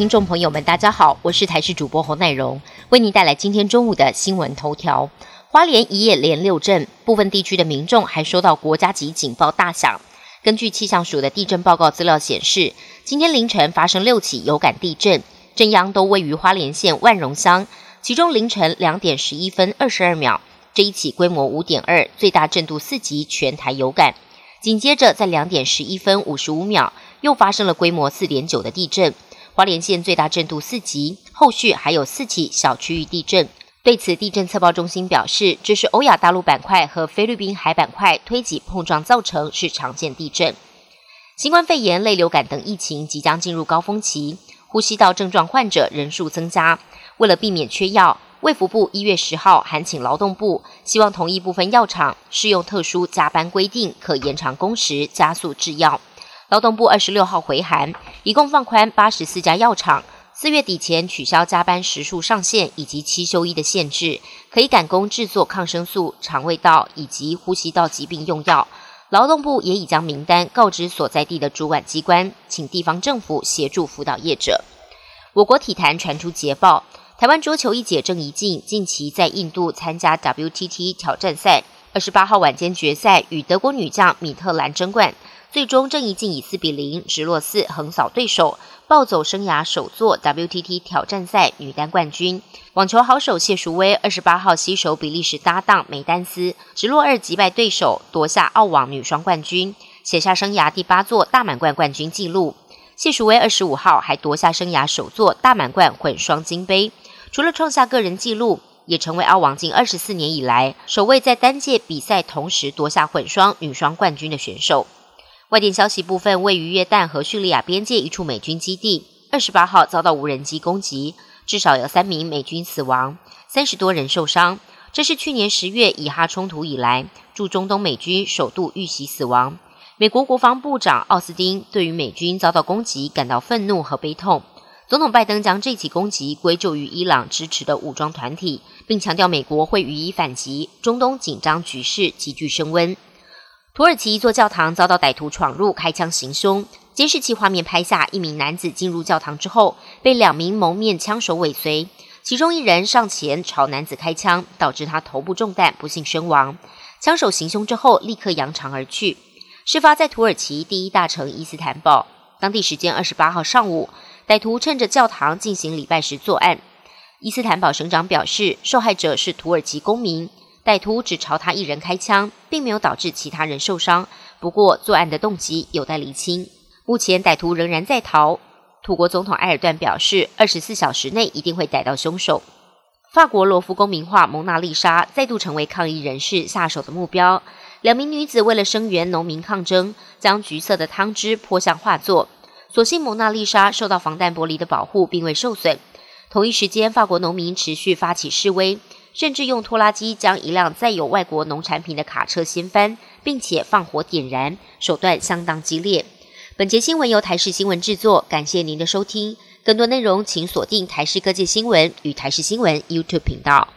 听众朋友们，大家好，我是台视主播侯乃荣，为您带来今天中午的新闻头条。花莲一夜连六震，部分地区的民众还收到国家级警报大响。根据气象署的地震报告资料显示，今天凌晨发生六起有感地震，震央都位于花莲县万荣乡，其中凌晨两点十一分二十二秒，这一起规模五点二，最大震度四级，全台有感。紧接着在两点十一分五十五秒，又发生了规模四点九的地震。花莲县最大震度四级，后续还有四起小区域地震。对此，地震测报中心表示，这是欧亚大陆板块和菲律宾海板块推挤碰撞造成，是常见地震。新冠肺炎、类流感等疫情即将进入高峰期，呼吸道症状患者人数增加。为了避免缺药，卫福部一月十号函请劳动部，希望同意部分药厂适用特殊加班规定，可延长工时，加速制药。劳动部二十六号回函，一共放宽八十四家药厂，四月底前取消加班时数上限以及七休一的限制，可以赶工制作抗生素、肠胃道以及呼吸道疾病用药。劳动部也已将名单告知所在地的主管机关，请地方政府协助辅导业者。我国体坛传出捷报，台湾桌球一姐郑怡静近期在印度参加 WTT 挑战赛，二十八号晚间决赛与德国女将米特兰争冠。最终，郑怡静以四比零直落四横扫对手，暴走生涯首座 WTT 挑战赛女单冠军。网球好手谢淑薇二十八号携手比利时搭档梅丹斯，直落二击败对手，夺下澳网女双冠军，写下生涯第八座大满贯冠军纪录。谢淑薇二十五号还夺下生涯首座大满贯混双金杯，除了创下个人纪录，也成为澳网近二十四年以来首位在单届比赛同时夺下混双、女双冠军的选手。外电消息部分，位于约旦和叙利亚边界一处美军基地，二十八号遭到无人机攻击，至少有三名美军死亡，三十多人受伤。这是去年十月以哈冲突以来驻中东美军首度遇袭死亡。美国国防部长奥斯汀对于美军遭到攻击感到愤怒和悲痛。总统拜登将这起攻击归咎于伊朗支持的武装团体，并强调美国会予以反击。中东紧张局势急剧升温。土耳其一座教堂遭到歹徒闯入，开枪行凶。监视器画面拍下一名男子进入教堂之后，被两名蒙面枪手尾随，其中一人上前朝男子开枪，导致他头部中弹，不幸身亡。枪手行凶之后，立刻扬长而去。事发在土耳其第一大城伊斯坦堡，当地时间二十八号上午，歹徒趁着教堂进行礼拜时作案。伊斯坦堡省长表示，受害者是土耳其公民。歹徒只朝他一人开枪，并没有导致其他人受伤。不过，作案的动机有待厘清。目前，歹徒仍然在逃。土国总统埃尔段表示，二十四小时内一定会逮到凶手。法国罗浮宫名画《蒙娜丽莎》再度成为抗议人士下手的目标。两名女子为了声援农民抗争，将橘色的汤汁泼向画作。所幸蒙娜丽莎受到防弹玻璃的保护，并未受损。同一时间，法国农民持续发起示威。甚至用拖拉机将一辆载有外国农产品的卡车掀翻，并且放火点燃，手段相当激烈。本节新闻由台视新闻制作，感谢您的收听。更多内容请锁定台视各界新闻与台视新闻 YouTube 频道。